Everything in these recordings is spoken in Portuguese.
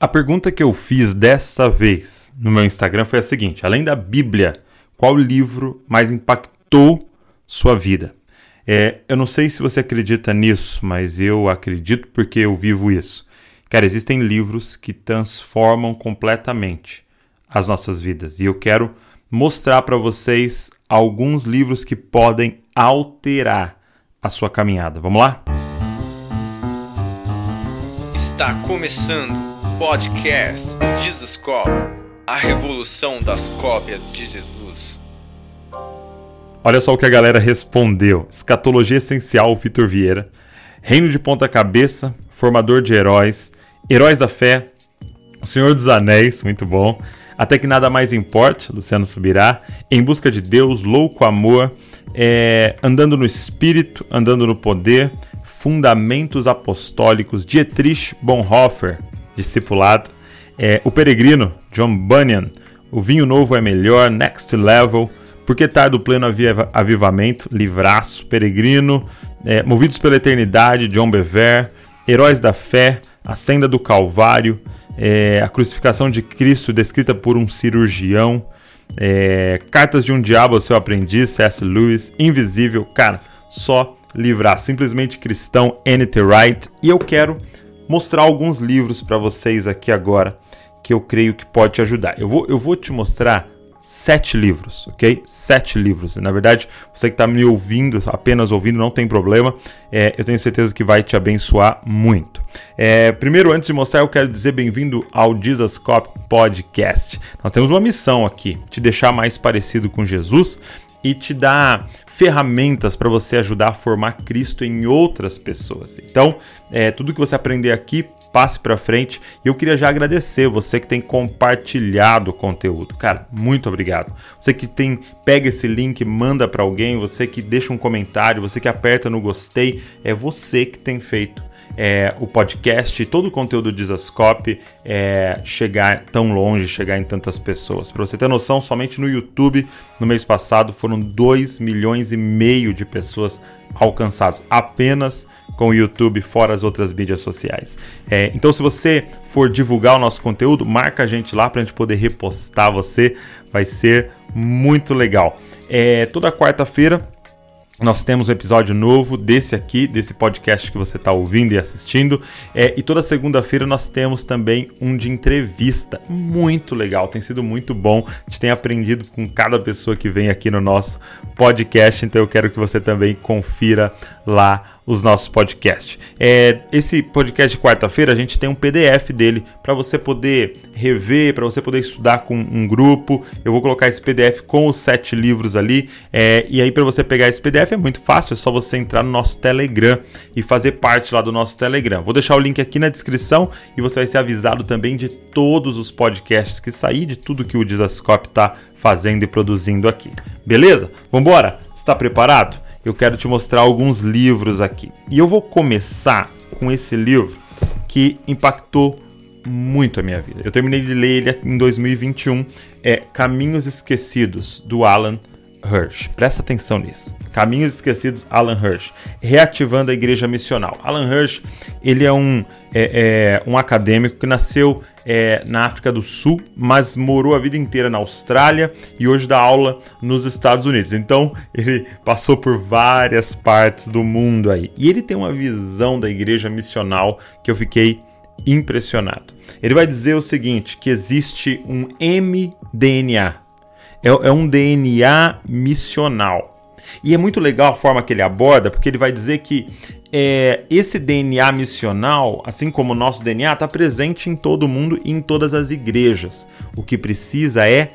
A pergunta que eu fiz dessa vez no meu Instagram foi a seguinte: além da Bíblia, qual livro mais impactou sua vida? É, eu não sei se você acredita nisso, mas eu acredito porque eu vivo isso. Cara, existem livros que transformam completamente as nossas vidas e eu quero mostrar para vocês alguns livros que podem alterar a sua caminhada. Vamos lá? Está começando Podcast Jesus Cop A revolução das cópias de Jesus. Olha só o que a galera respondeu: Escatologia Essencial, Vitor Vieira. Reino de Ponta Cabeça, Formador de Heróis, Heróis da Fé, O Senhor dos Anéis, muito bom. Até que nada mais importe, Luciano Subirá. Em Busca de Deus, Louco Amor, é, Andando no Espírito, Andando no Poder, Fundamentos Apostólicos, Dietrich Bonhoeffer, discipulado. É, o Peregrino, John Bunyan. O Vinho Novo é Melhor, Next Level. Porque Tarde do Pleno Avivamento, Livraço, Peregrino. É, Movidos pela Eternidade, John Bever. Heróis da Fé, A Senda do Calvário. É, a Crucificação de Cristo, descrita por um cirurgião. É, Cartas de um Diabo ao Seu Aprendiz, C.S. Lewis. Invisível, cara, só livrar. Simplesmente Cristão, N.T. Wright. E eu quero mostrar alguns livros para vocês aqui agora que eu creio que pode te ajudar. Eu vou, eu vou te mostrar sete livros, ok? Sete livros. Na verdade, você que está me ouvindo, apenas ouvindo, não tem problema. É, eu tenho certeza que vai te abençoar muito. É, primeiro, antes de mostrar, eu quero dizer bem-vindo ao Jesus Cop Podcast. Nós temos uma missão aqui: te deixar mais parecido com Jesus e te dar ferramentas para você ajudar a formar Cristo em outras pessoas. Então, é, tudo que você aprender aqui, passe para frente. E eu queria já agradecer você que tem compartilhado o conteúdo. Cara, muito obrigado. Você que tem pega esse link, manda para alguém, você que deixa um comentário, você que aperta no gostei, é você que tem feito é, o podcast todo o conteúdo do Zascope é, chegar tão longe, chegar em tantas pessoas. Para você ter noção, somente no YouTube, no mês passado, foram 2 milhões e meio de pessoas alcançadas, apenas com o YouTube, fora as outras mídias sociais. É, então, se você for divulgar o nosso conteúdo, marca a gente lá para a gente poder repostar você, vai ser muito legal. É, toda quarta-feira nós temos um episódio novo desse aqui, desse podcast que você está ouvindo e assistindo. É, e toda segunda-feira nós temos também um de entrevista. Muito legal, tem sido muito bom. A gente tem aprendido com cada pessoa que vem aqui no nosso podcast, então eu quero que você também confira lá os nossos podcasts. É, esse podcast de quarta-feira a gente tem um PDF dele para você poder rever, para você poder estudar com um grupo. Eu vou colocar esse PDF com os sete livros ali. É, e aí, para você pegar esse PDF é muito fácil, é só você entrar no nosso Telegram e fazer parte lá do nosso Telegram. Vou deixar o link aqui na descrição e você vai ser avisado também de todos os podcasts que sair, de tudo que o Dizascope está fazendo e produzindo aqui. Beleza? Vambora? Está preparado? Eu quero te mostrar alguns livros aqui. E eu vou começar com esse livro que impactou muito a minha vida. Eu terminei de ler ele em 2021, é Caminhos Esquecidos do Alan Hirsch. Presta atenção nisso. Caminhos Esquecidos, Alan Hirsch. Reativando a Igreja Missional. Alan Hirsch, ele é um, é, é, um acadêmico que nasceu é, na África do Sul, mas morou a vida inteira na Austrália e hoje dá aula nos Estados Unidos. Então, ele passou por várias partes do mundo aí. E ele tem uma visão da Igreja Missional que eu fiquei impressionado. Ele vai dizer o seguinte, que existe um mDNA, é, é um DNA missional. E é muito legal a forma que ele aborda, porque ele vai dizer que é, esse DNA missional, assim como o nosso DNA, está presente em todo mundo e em todas as igrejas. O que precisa é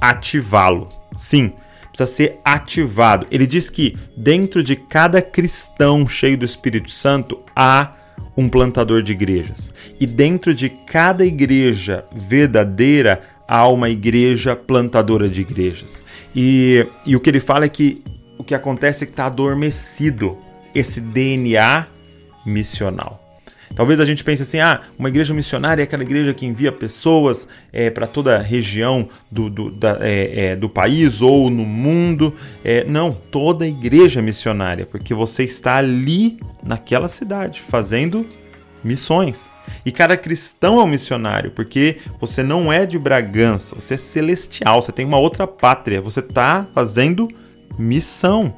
ativá-lo. Sim, precisa ser ativado. Ele diz que dentro de cada cristão cheio do Espírito Santo há um plantador de igrejas. E dentro de cada igreja verdadeira há uma igreja plantadora de igrejas. E, e o que ele fala é que o que acontece é que está adormecido esse DNA missional. Talvez a gente pense assim: ah, uma igreja missionária é aquela igreja que envia pessoas é, para toda a região do, do, da, é, é, do país ou no mundo. É, não, toda igreja missionária, porque você está ali naquela cidade fazendo missões. E cada cristão é um missionário, porque você não é de Bragança, você é celestial, você tem uma outra pátria, você está fazendo missão.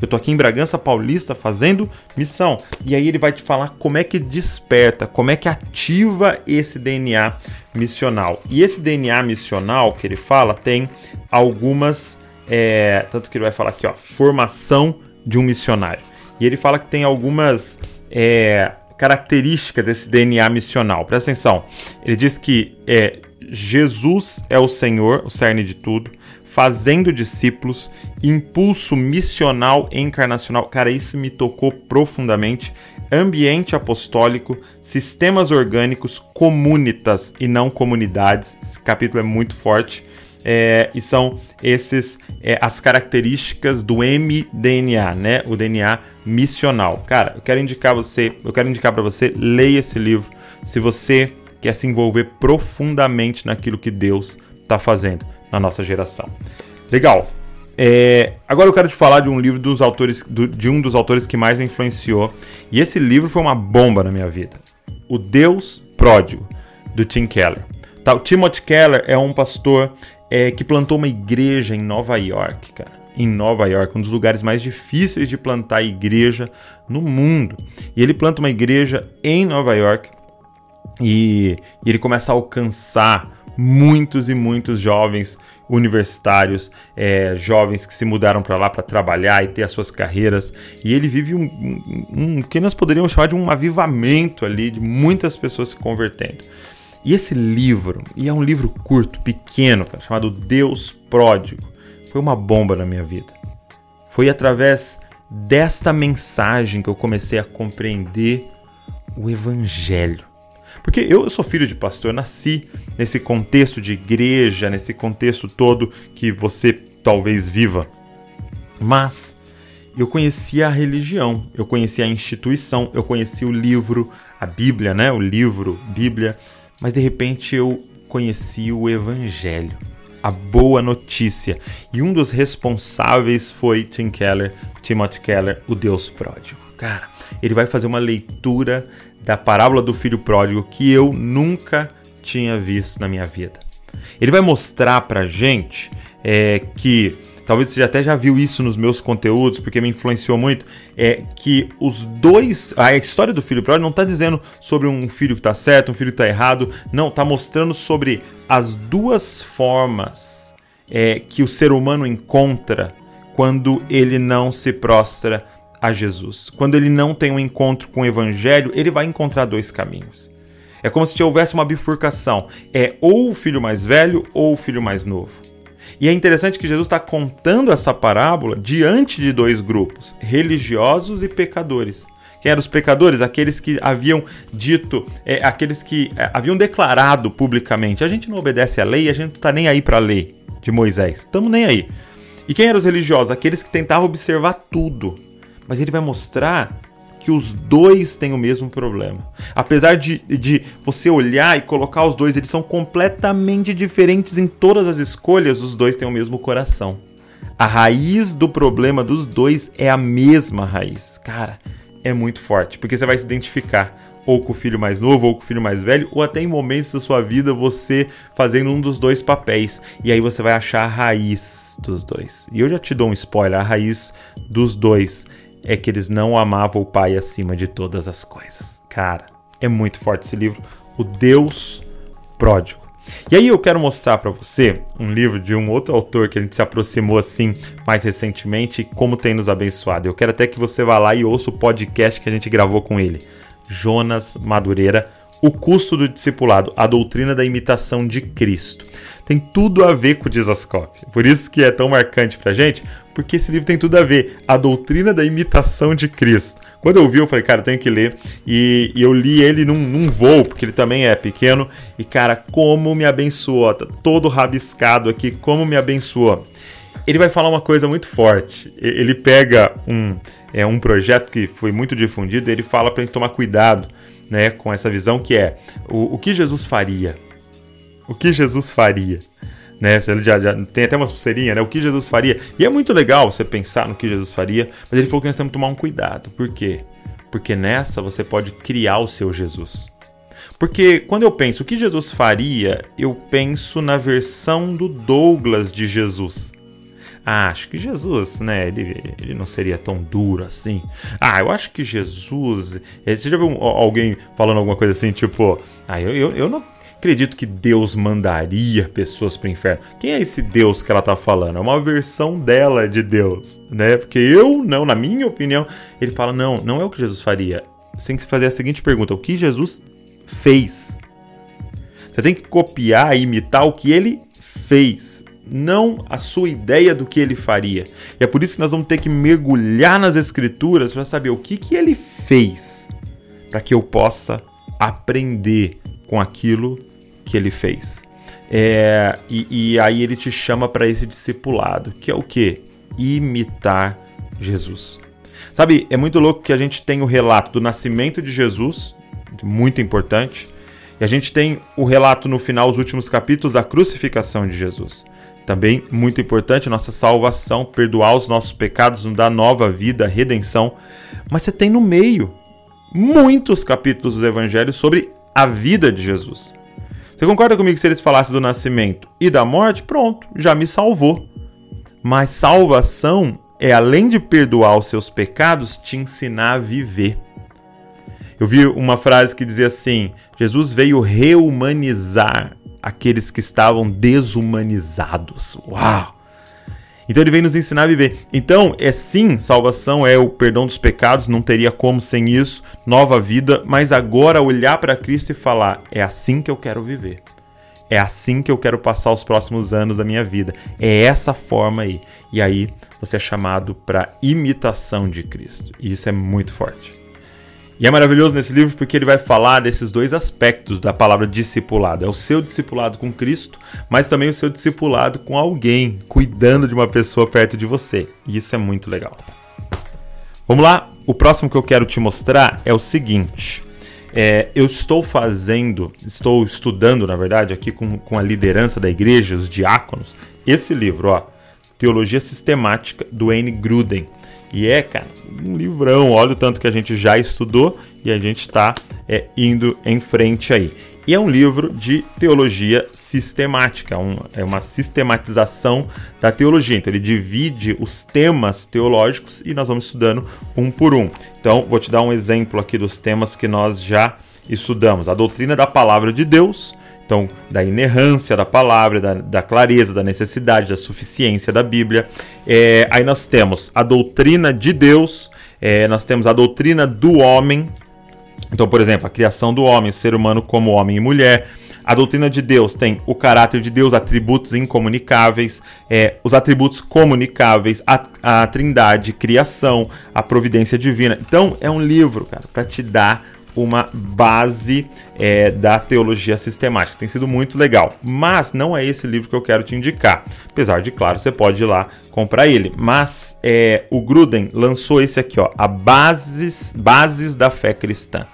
Eu tô aqui em Bragança Paulista fazendo missão. E aí ele vai te falar como é que desperta, como é que ativa esse DNA missional. E esse DNA missional que ele fala tem algumas. É, tanto que ele vai falar aqui, ó, formação de um missionário. E ele fala que tem algumas é, características desse DNA missional. Presta atenção. Ele diz que é, Jesus é o Senhor, o cerne de tudo fazendo discípulos, impulso missional e encarnacional. Cara, isso me tocou profundamente. Ambiente apostólico, sistemas orgânicos, comunitas e não comunidades. Esse capítulo é muito forte. É, e são esses é, as características do mDNA, né? O DNA missional. Cara, eu quero indicar você, eu quero indicar para você, leia esse livro se você quer se envolver profundamente naquilo que Deus está fazendo na nossa geração. Legal. É, agora eu quero te falar de um livro dos autores, do, de um dos autores que mais me influenciou. E esse livro foi uma bomba na minha vida. O Deus Pródigo, do Tim Keller. Tá, o Timothy Keller é um pastor é, que plantou uma igreja em Nova York, cara. Em Nova York, um dos lugares mais difíceis de plantar igreja no mundo. E ele planta uma igreja em Nova York e, e ele começa a alcançar muitos e muitos jovens universitários, é, jovens que se mudaram para lá para trabalhar e ter as suas carreiras. E ele vive um, um, um, que nós poderíamos chamar de um avivamento ali, de muitas pessoas se convertendo. E esse livro, e é um livro curto, pequeno, cara, chamado Deus Pródigo, foi uma bomba na minha vida. Foi através desta mensagem que eu comecei a compreender o Evangelho. Porque eu sou filho de pastor, nasci nesse contexto de igreja, nesse contexto todo que você talvez viva. Mas eu conhecia a religião, eu conhecia a instituição, eu conhecia o livro, a Bíblia, né? O livro, Bíblia, mas de repente eu conheci o evangelho, a boa notícia. E um dos responsáveis foi Tim Keller, Timothy Keller, o Deus pródigo. Cara, ele vai fazer uma leitura da parábola do filho pródigo que eu nunca tinha visto na minha vida. Ele vai mostrar pra gente é, que talvez você até já viu isso nos meus conteúdos, porque me influenciou muito, é que os dois, a história do filho pródigo não está dizendo sobre um filho que está certo, um filho que está errado, não, está mostrando sobre as duas formas é, que o ser humano encontra quando ele não se prostra a Jesus. Quando ele não tem um encontro com o evangelho, ele vai encontrar dois caminhos. É como se houvesse uma bifurcação. É ou o filho mais velho ou o filho mais novo. E é interessante que Jesus está contando essa parábola diante de dois grupos, religiosos e pecadores. Quem eram os pecadores? Aqueles que haviam dito, é, aqueles que é, haviam declarado publicamente: a gente não obedece à lei, a gente não está nem aí para a lei de Moisés. Estamos nem aí. E quem eram os religiosos? Aqueles que tentavam observar tudo, mas ele vai mostrar que os dois têm o mesmo problema. Apesar de, de você olhar e colocar os dois, eles são completamente diferentes em todas as escolhas, os dois têm o mesmo coração. A raiz do problema dos dois é a mesma raiz. Cara, é muito forte, porque você vai se identificar ou com o filho mais novo, ou com o filho mais velho, ou até em momentos da sua vida você fazendo um dos dois papéis. E aí você vai achar a raiz dos dois. E eu já te dou um spoiler: a raiz dos dois é que eles não amavam o pai acima de todas as coisas. Cara, é muito forte esse livro, O Deus Pródigo. E aí eu quero mostrar para você um livro de um outro autor que a gente se aproximou assim mais recentemente como tem nos abençoado. Eu quero até que você vá lá e ouça o podcast que a gente gravou com ele. Jonas Madureira, O Custo do Discipulado, a doutrina da imitação de Cristo. Tem tudo a ver com o Dizascope. Por isso que é tão marcante pra gente, porque esse livro tem tudo a ver. A doutrina da imitação de Cristo. Quando eu vi, eu falei, cara, eu tenho que ler. E, e eu li ele num, num, voo, porque ele também é pequeno. E, cara, como me abençoou. Tá todo rabiscado aqui, como me abençoou. Ele vai falar uma coisa muito forte. Ele pega um, é, um projeto que foi muito difundido ele fala pra gente tomar cuidado né, com essa visão que é o, o que Jesus faria. O que Jesus faria né? Já, já tem até umas pulseirinhas, né? O que Jesus faria. E é muito legal você pensar no que Jesus faria, mas ele falou que nós temos que tomar um cuidado. Por quê? Porque nessa você pode criar o seu Jesus. Porque quando eu penso o que Jesus faria, eu penso na versão do Douglas de Jesus. Ah, acho que Jesus, né? Ele, ele não seria tão duro assim. Ah, eu acho que Jesus. Eh, você já viu alguém falando alguma coisa assim, tipo. Ah, eu, eu, eu não acredito que Deus mandaria pessoas para o inferno. Quem é esse Deus que ela tá falando? É uma versão dela de Deus, né? Porque eu não, na minha opinião, ele fala: não, não é o que Jesus faria. Você tem que fazer a seguinte pergunta: o que Jesus fez? Você tem que copiar e imitar o que ele fez, não a sua ideia do que ele faria. E é por isso que nós vamos ter que mergulhar nas escrituras para saber o que, que ele fez, para que eu possa aprender com aquilo que ele fez. É, e, e aí ele te chama para esse discipulado, que é o que? Imitar Jesus. Sabe, é muito louco que a gente tem o relato do nascimento de Jesus, muito importante, e a gente tem o relato no final, os últimos capítulos, da crucificação de Jesus. Também muito importante, nossa salvação, perdoar os nossos pecados, nos dar nova vida, redenção. Mas você tem no meio muitos capítulos dos evangelhos sobre a vida de Jesus. Você concorda comigo que se eles falassem do nascimento e da morte, pronto, já me salvou. Mas salvação é além de perdoar os seus pecados, te ensinar a viver. Eu vi uma frase que dizia assim: Jesus veio reumanizar aqueles que estavam desumanizados. Uau! Então ele vem nos ensinar a viver. Então, é sim, salvação é o perdão dos pecados, não teria como sem isso, nova vida, mas agora olhar para Cristo e falar: é assim que eu quero viver. É assim que eu quero passar os próximos anos da minha vida. É essa forma aí. E aí você é chamado para imitação de Cristo. E isso é muito forte. E é maravilhoso nesse livro porque ele vai falar desses dois aspectos da palavra discipulado. É o seu discipulado com Cristo, mas também o seu discipulado com alguém, cuidando de uma pessoa perto de você. E isso é muito legal. Vamos lá, o próximo que eu quero te mostrar é o seguinte. É, eu estou fazendo, estou estudando, na verdade, aqui com, com a liderança da igreja, os diáconos, esse livro, ó, Teologia Sistemática, do N. Gruden. E é, cara, um livrão. Olha o tanto que a gente já estudou e a gente está é, indo em frente aí. E é um livro de teologia sistemática, um, é uma sistematização da teologia. Então ele divide os temas teológicos e nós vamos estudando um por um. Então vou te dar um exemplo aqui dos temas que nós já estudamos: a doutrina da palavra de Deus, então, da inerrância da palavra, da, da clareza, da necessidade, da suficiência da Bíblia. É, aí nós temos a doutrina de Deus, é, nós temos a doutrina do homem. Então, por exemplo, a criação do homem, o ser humano como homem e mulher. A doutrina de Deus tem o caráter de Deus, atributos incomunicáveis, é, os atributos comunicáveis, a, a trindade, criação, a providência divina. Então, é um livro, cara, para te dar uma base é, da teologia sistemática. Tem sido muito legal. Mas não é esse livro que eu quero te indicar. Apesar de, claro, você pode ir lá comprar ele. Mas é, o Gruden lançou esse aqui, ó, a Bases, Bases da Fé Cristã.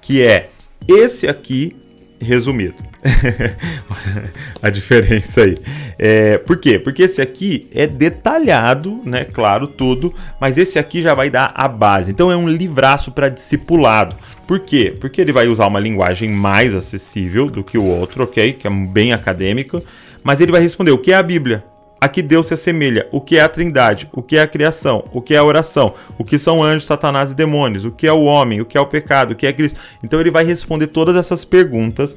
Que é esse aqui resumido. a diferença aí. É, por quê? Porque esse aqui é detalhado, né? Claro, tudo, mas esse aqui já vai dar a base. Então é um livraço para discipulado. Por quê? Porque ele vai usar uma linguagem mais acessível do que o outro, ok? Que é bem acadêmico, mas ele vai responder o que é a Bíblia a que Deus se assemelha, o que é a trindade, o que é a criação, o que é a oração, o que são anjos, satanás e demônios, o que é o homem, o que é o pecado, o que é Cristo. Então ele vai responder todas essas perguntas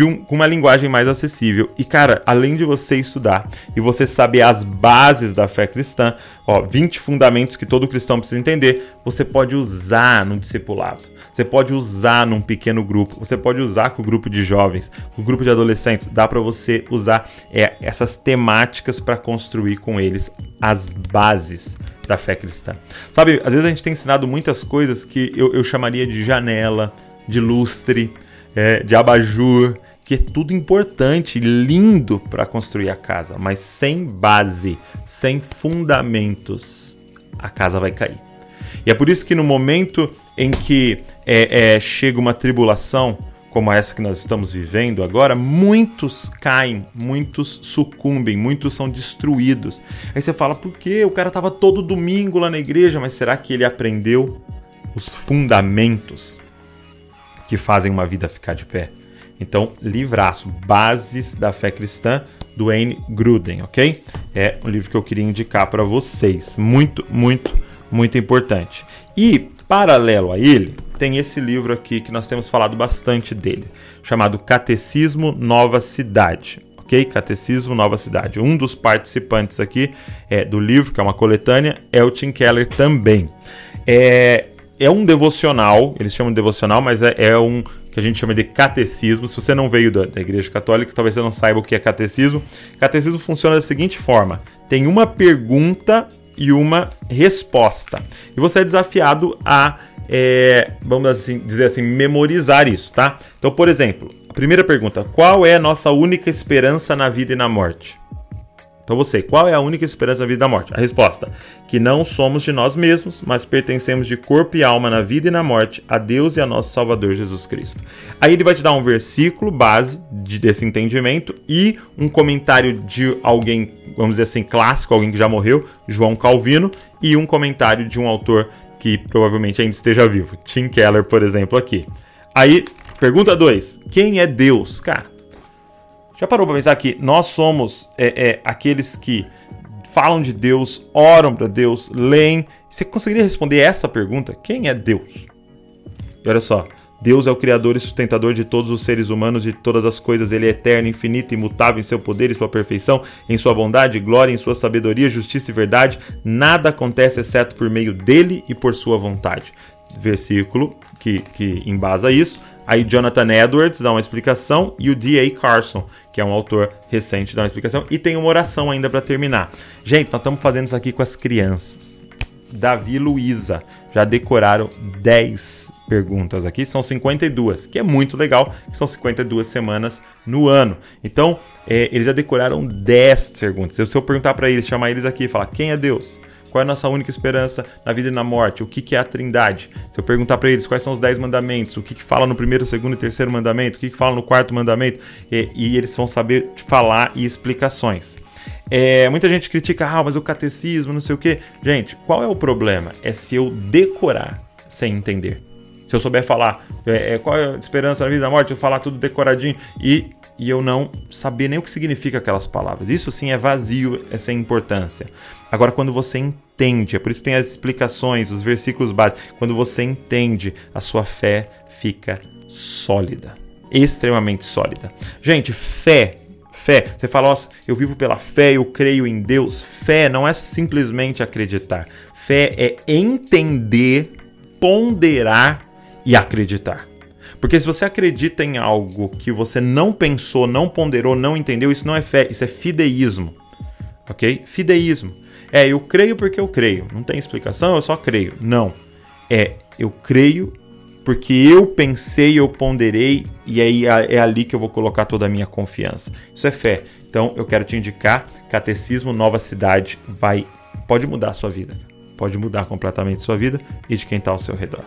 um, com uma linguagem mais acessível. E cara, além de você estudar e você saber as bases da fé cristã, ó, 20 fundamentos que todo cristão precisa entender, você pode usar no discipulado. Você pode usar num pequeno grupo, você pode usar com o grupo de jovens, com o grupo de adolescentes. Dá para você usar é, essas temáticas para construir com eles as bases da fé cristã. Sabe, às vezes a gente tem ensinado muitas coisas que eu, eu chamaria de janela, de lustre, é, de abajur, que é tudo importante, lindo para construir a casa, mas sem base, sem fundamentos, a casa vai cair. E é por isso que no momento em que é, é, chega uma tribulação, como essa que nós estamos vivendo agora, muitos caem, muitos sucumbem, muitos são destruídos. Aí você fala, por quê? O cara estava todo domingo lá na igreja, mas será que ele aprendeu os fundamentos que fazem uma vida ficar de pé? Então, livraço, Bases da Fé Cristã, do Wayne Gruden, ok? É um livro que eu queria indicar para vocês. Muito, muito, muito importante. E, paralelo a ele, tem esse livro aqui que nós temos falado bastante dele, chamado Catecismo Nova Cidade. Ok? Catecismo Nova Cidade. Um dos participantes aqui é, do livro, que é uma coletânea, é o Tim Keller também. É, é um devocional, eles chamam de devocional, mas é, é, um que a gente chama de catecismo. Se você não veio da, da, Igreja Católica, talvez você não saiba o que é catecismo. Catecismo funciona da seguinte forma: tem uma pergunta e uma resposta. E você é desafiado a, é, vamos assim, dizer assim, memorizar isso, tá? Então, por exemplo, a primeira pergunta: qual é a nossa única esperança na vida e na morte? Então você, qual é a única esperança na vida e na morte? A resposta: que não somos de nós mesmos, mas pertencemos de corpo e alma na vida e na morte a Deus e a nosso Salvador Jesus Cristo. Aí ele vai te dar um versículo base de, desse entendimento e um comentário de alguém, vamos dizer assim, clássico, alguém que já morreu, João Calvino, e um comentário de um autor que provavelmente ainda esteja vivo, Tim Keller, por exemplo, aqui. Aí, pergunta 2: quem é Deus? Cara, já parou para pensar que nós somos é, é, aqueles que falam de Deus, oram para Deus, leem? Você conseguiria responder essa pergunta? Quem é Deus? E olha só, Deus é o Criador e sustentador de todos os seres humanos, de todas as coisas. Ele é eterno, infinito, imutável em seu poder e sua perfeição, em sua bondade, glória, em sua sabedoria, justiça e verdade. Nada acontece exceto por meio dele e por sua vontade. Versículo que, que embasa isso. Aí Jonathan Edwards dá uma explicação e o D.A. Carson, que é um autor recente, dá uma explicação. E tem uma oração ainda para terminar. Gente, nós estamos fazendo isso aqui com as crianças. Davi e Luísa já decoraram 10 perguntas aqui, são 52, que é muito legal, são 52 semanas no ano. Então, é, eles já decoraram 10 perguntas. Se eu perguntar para eles, chamar eles aqui e falar quem é Deus, qual é a nossa única esperança na vida e na morte? O que, que é a trindade? Se eu perguntar para eles quais são os dez mandamentos, o que, que fala no primeiro, segundo e terceiro mandamento, o que, que fala no quarto mandamento, e, e eles vão saber falar e explicações. É, muita gente critica, ah, mas o catecismo, não sei o que. Gente, qual é o problema? É se eu decorar sem entender. Se eu souber falar é, é, qual é a esperança na vida e na morte, eu falar tudo decoradinho e, e eu não saber nem o que significa aquelas palavras. Isso sim é vazio, é sem importância. Agora, quando você entende, é por isso que tem as explicações, os versículos básicos, quando você entende, a sua fé fica sólida. Extremamente sólida. Gente, fé fé. Você fala, nossa, eu vivo pela fé, eu creio em Deus. Fé não é simplesmente acreditar. Fé é entender, ponderar e acreditar. Porque se você acredita em algo que você não pensou, não ponderou, não entendeu, isso não é fé, isso é fideísmo. Ok? Fideísmo. É, eu creio porque eu creio. Não tem explicação, eu só creio. Não. É, eu creio porque eu pensei, eu ponderei e aí é, é ali que eu vou colocar toda a minha confiança. Isso é fé. Então eu quero te indicar Catecismo Nova Cidade vai pode mudar a sua vida. Pode mudar completamente a sua vida e de quem está ao seu redor.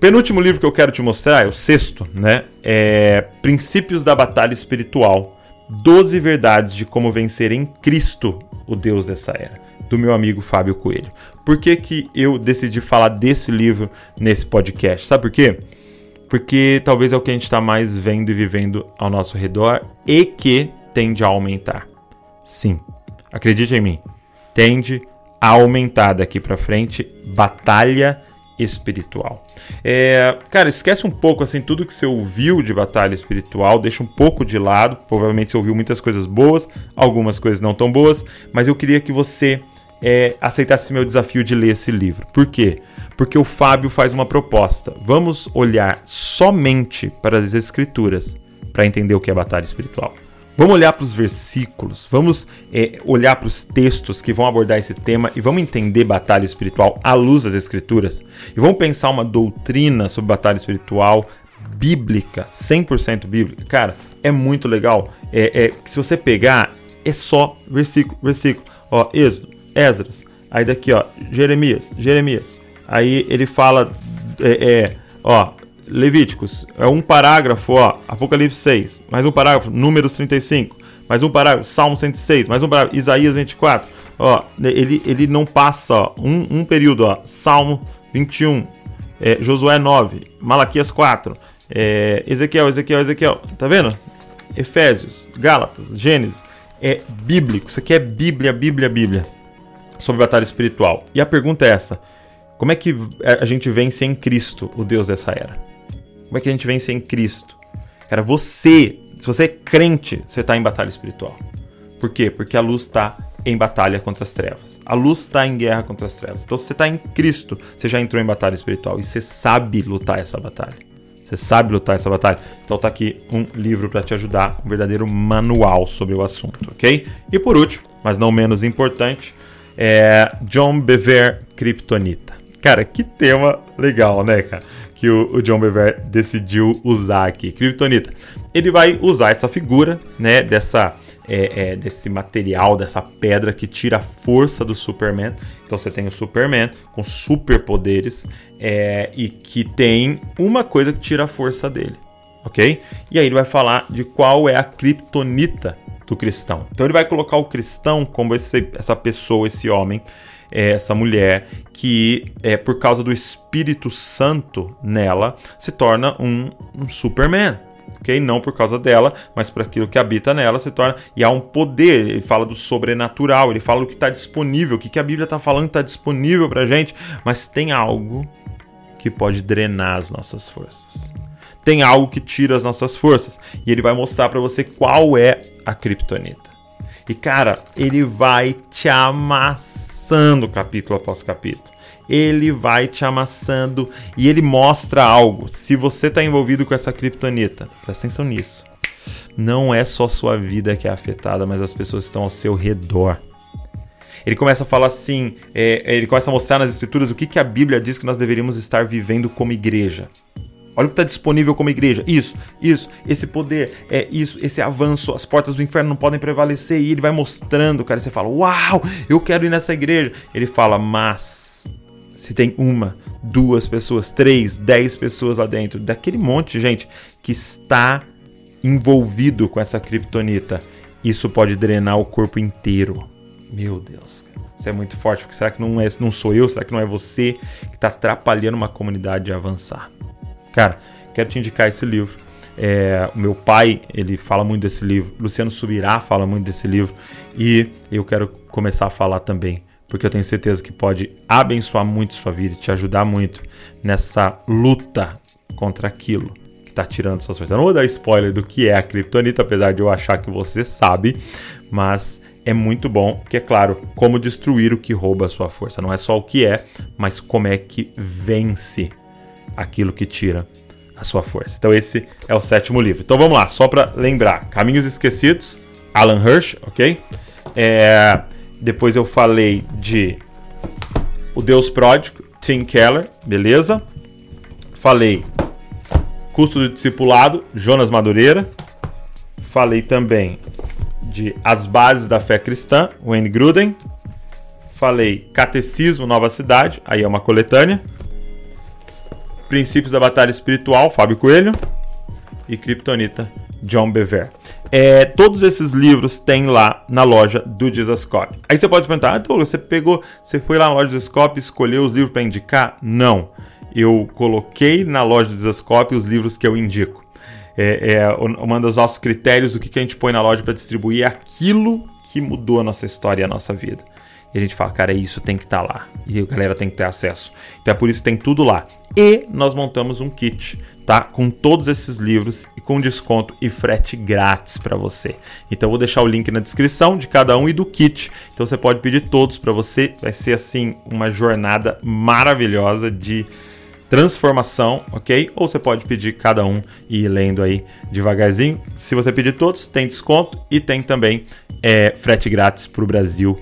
Penúltimo livro que eu quero te mostrar, é o sexto, né? É Princípios da Batalha Espiritual. 12 verdades de como vencer em Cristo o Deus dessa era, do meu amigo Fábio Coelho. Por que, que eu decidi falar desse livro nesse podcast? Sabe por quê? Porque talvez é o que a gente está mais vendo e vivendo ao nosso redor e que tende a aumentar. Sim, acredite em mim, tende a aumentar daqui para frente batalha espiritual. É, cara, esquece um pouco assim tudo que você ouviu de batalha espiritual, deixa um pouco de lado. Provavelmente você ouviu muitas coisas boas, algumas coisas não tão boas, mas eu queria que você é, aceitasse meu desafio de ler esse livro. Por quê? Porque o Fábio faz uma proposta. Vamos olhar somente para as escrituras para entender o que é batalha espiritual. Vamos olhar para os versículos, vamos é, olhar para os textos que vão abordar esse tema e vamos entender batalha espiritual à luz das Escrituras. E vamos pensar uma doutrina sobre batalha espiritual bíblica, 100% bíblica. Cara, é muito legal. É, é, se você pegar, é só versículo, versículo. Ó, Êxodo, Esdras. Aí daqui, ó, Jeremias, Jeremias. Aí ele fala, é, é ó, Levíticos, é um parágrafo, ó, Apocalipse 6, mais um parágrafo, Números 35, mais um parágrafo, Salmo 106, mais um parágrafo, Isaías 24, ó, ele, ele não passa ó, um, um período, ó, Salmo 21, é, Josué 9, Malaquias 4, É, Ezequiel, Ezequiel, Ezequiel. Tá vendo? Efésios, Gálatas, Gênesis. É bíblico. Isso aqui é Bíblia, Bíblia, Bíblia. Sobre batalha espiritual. E a pergunta é essa: Como é que a gente vence em Cristo, o Deus dessa era? Como é que a gente vence em Cristo? Cara, você, se você é crente, você está em batalha espiritual. Por quê? Porque a luz está em batalha contra as trevas. A luz está em guerra contra as trevas. Então, se você está em Cristo, você já entrou em batalha espiritual e você sabe lutar essa batalha. Você sabe lutar essa batalha. Então tá aqui um livro para te ajudar, um verdadeiro manual sobre o assunto, ok? E por último, mas não menos importante, é John Bever Kryptonita. Cara, que tema legal, né, cara? Que o, o John Bever decidiu usar aqui. Kryptonita. Ele vai usar essa figura, né, dessa é, é, desse material, dessa pedra que tira a força do Superman. Então você tem o Superman com superpoderes é, e que tem uma coisa que tira a força dele, ok? E aí ele vai falar de qual é a criptonita do cristão. Então ele vai colocar o cristão como esse, essa pessoa, esse homem, é, essa mulher que, é, por causa do Espírito Santo nela, se torna um, um Superman ok? Não por causa dela, mas por aquilo que habita nela se torna. E há um poder, ele fala do sobrenatural, ele fala do que está disponível, o que, que a Bíblia está falando está disponível para gente, mas tem algo que pode drenar as nossas forças. Tem algo que tira as nossas forças. E ele vai mostrar para você qual é a criptonita. E cara, ele vai te amassando capítulo após capítulo ele vai te amassando e ele mostra algo. Se você está envolvido com essa criptonita, presta atenção nisso. Não é só sua vida que é afetada, mas as pessoas estão ao seu redor. Ele começa a falar assim, é, ele começa a mostrar nas escrituras o que, que a Bíblia diz que nós deveríamos estar vivendo como igreja. Olha o que está disponível como igreja. Isso, isso, esse poder, é isso, esse avanço, as portas do inferno não podem prevalecer. E ele vai mostrando, cara. Você fala, uau, eu quero ir nessa igreja. Ele fala, mas se tem uma, duas pessoas, três, dez pessoas lá dentro, daquele monte de gente que está envolvido com essa criptonita, isso pode drenar o corpo inteiro. Meu Deus, isso é muito forte, porque será que não, é, não sou eu? Será que não é você que está atrapalhando uma comunidade a avançar? Cara, quero te indicar esse livro. É, o meu pai, ele fala muito desse livro. Luciano Subirá fala muito desse livro. E eu quero começar a falar também porque eu tenho certeza que pode abençoar muito sua vida e te ajudar muito nessa luta contra aquilo que está tirando suas forças. Eu não vou dar spoiler do que é a Kryptonita, apesar de eu achar que você sabe, mas é muito bom, que é claro, como destruir o que rouba a sua força. Não é só o que é, mas como é que vence aquilo que tira a sua força. Então esse é o sétimo livro. Então vamos lá, só para lembrar, Caminhos Esquecidos, Alan Hirsch, ok? É depois eu falei de O Deus Pródigo, Tim Keller, beleza? Falei Custo do Discipulado, Jonas Madureira. Falei também de As Bases da Fé Cristã, Wayne Gruden. Falei Catecismo Nova Cidade, aí é uma coletânea. Princípios da Batalha Espiritual, Fábio Coelho. E Kryptonita, John Bever. É, todos esses livros tem lá na loja do Dizascope. Aí você pode perguntar, ah, Douglas, você pegou, você foi lá na loja do Dizascope e escolheu os livros para indicar? Não. Eu coloquei na loja do Dizascope os livros que eu indico. É, é um dos nossos critérios do que, que a gente põe na loja para distribuir é aquilo que mudou a nossa história e a nossa vida. E a gente fala, cara, isso tem que estar tá lá. E a galera tem que ter acesso. Então é por isso que tem tudo lá. E nós montamos um kit, tá? Com todos esses livros e com desconto e frete grátis para você. Então eu vou deixar o link na descrição de cada um e do kit. Então você pode pedir todos para você. Vai ser assim uma jornada maravilhosa de transformação, ok? Ou você pode pedir cada um e ir lendo aí devagarzinho. Se você pedir todos, tem desconto e tem também é, frete grátis para o Brasil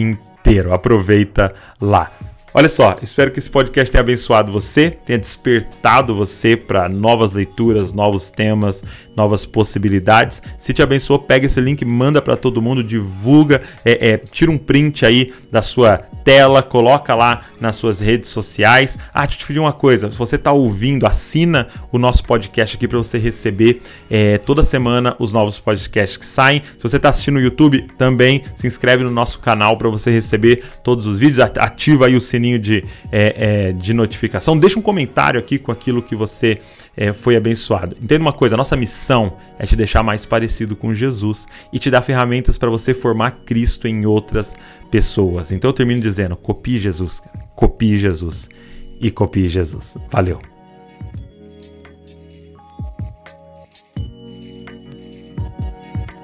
inteiro. Aproveita lá. Olha só, espero que esse podcast tenha abençoado você, tenha despertado você para novas leituras, novos temas, novas possibilidades. Se te abençoou, pega esse link, manda para todo mundo, divulga, é, é, tira um print aí da sua tela, coloca lá nas suas redes sociais. Ah, deixa eu te pedir uma coisa: se você está ouvindo, assina o nosso podcast aqui para você receber é, toda semana os novos podcasts que saem. Se você está assistindo no YouTube, também se inscreve no nosso canal para você receber todos os vídeos. Ativa aí o sininho sininho de, é, é, de notificação, deixa um comentário aqui com aquilo que você é, foi abençoado. Entenda uma coisa: nossa missão é te deixar mais parecido com Jesus e te dar ferramentas para você formar Cristo em outras pessoas. Então eu termino dizendo: copie Jesus, copie Jesus e copie Jesus. Valeu!